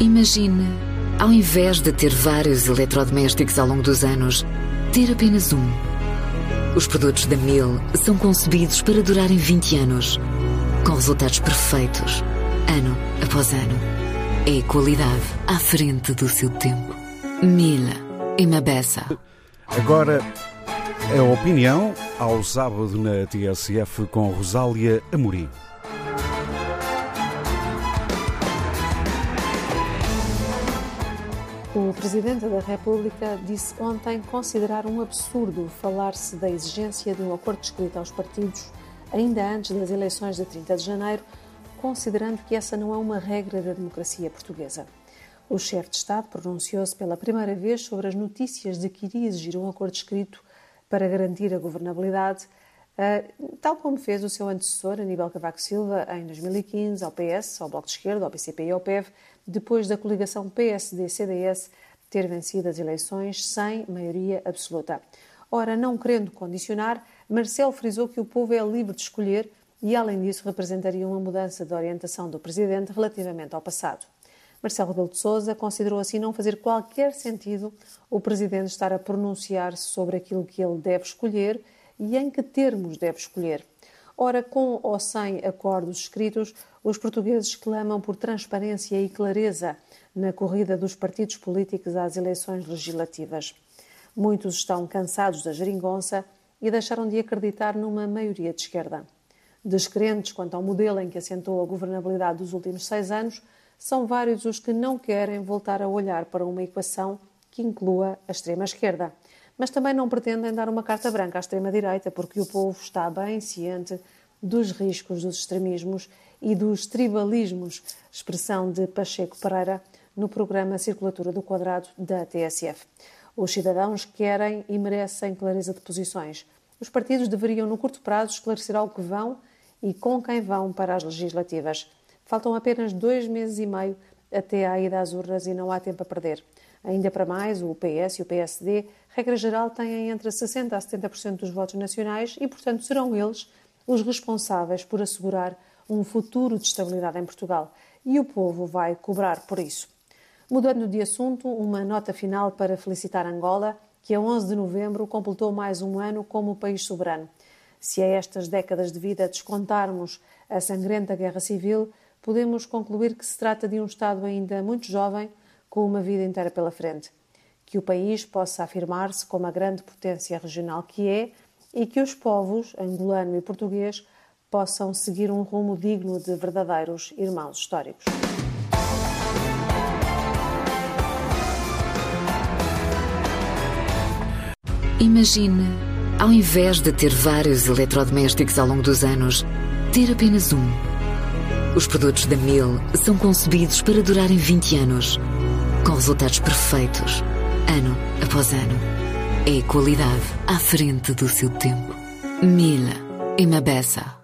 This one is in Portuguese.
Imagine, ao invés de ter vários eletrodomésticos ao longo dos anos, ter apenas um. Os produtos da Mil são concebidos para durarem 20 anos, com resultados perfeitos, ano após ano. É qualidade à frente do seu tempo. Mil e Mabessa. Agora, a opinião ao sábado na TSF com Rosália Amorim. O Presidente da República disse ontem considerar um absurdo falar-se da exigência de um acordo escrito aos partidos ainda antes das eleições de 30 de janeiro, considerando que essa não é uma regra da democracia portuguesa. O chefe de Estado pronunciou-se pela primeira vez sobre as notícias de que iria exigir um acordo escrito para garantir a governabilidade, eh, tal como fez o seu antecessor, Aníbal Cavaco Silva, em 2015, ao PS, ao Bloco de Esquerda, ao PCP e ao PEV, depois da coligação PSD-CDS ter vencido as eleições sem maioria absoluta. Ora, não querendo condicionar, Marcelo frisou que o povo é livre de escolher e, além disso, representaria uma mudança de orientação do Presidente relativamente ao passado. Marcelo Rebelo de Sousa considerou assim não fazer qualquer sentido o Presidente estar a pronunciar-se sobre aquilo que ele deve escolher e em que termos deve escolher. Ora, com ou sem acordos escritos, os portugueses clamam por transparência e clareza na corrida dos partidos políticos às eleições legislativas. Muitos estão cansados da geringonça e deixaram de acreditar numa maioria de esquerda. Descrentes quanto ao modelo em que assentou a governabilidade dos últimos seis anos, são vários os que não querem voltar a olhar para uma equação que inclua a extrema-esquerda. Mas também não pretendem dar uma carta branca à extrema-direita, porque o povo está bem ciente dos riscos dos extremismos e dos tribalismos, expressão de Pacheco Pereira no programa Circulatura do Quadrado da TSF. Os cidadãos querem e merecem clareza de posições. Os partidos deveriam, no curto prazo, esclarecer ao que vão e com quem vão para as legislativas. Faltam apenas dois meses e meio até à ida às urnas e não há tempo a perder. Ainda para mais, o PS e o PSD, regra geral, têm entre 60% a 70% dos votos nacionais e, portanto, serão eles os responsáveis por assegurar um futuro de estabilidade em Portugal. E o povo vai cobrar por isso. Mudando de assunto, uma nota final para felicitar Angola, que a 11 de novembro completou mais um ano como país soberano. Se a estas décadas de vida descontarmos a sangrenta guerra civil, podemos concluir que se trata de um Estado ainda muito jovem, com uma vida inteira pela frente. Que o país possa afirmar-se como a grande potência regional que é e que os povos, angolano e português, possam seguir um rumo digno de verdadeiros irmãos históricos. Imagine, ao invés de ter vários eletrodomésticos ao longo dos anos, ter apenas um. Os produtos da Mil são concebidos para durarem 20 anos, com resultados perfeitos, ano após ano. É qualidade à frente do seu tempo. Mil e Mabessa.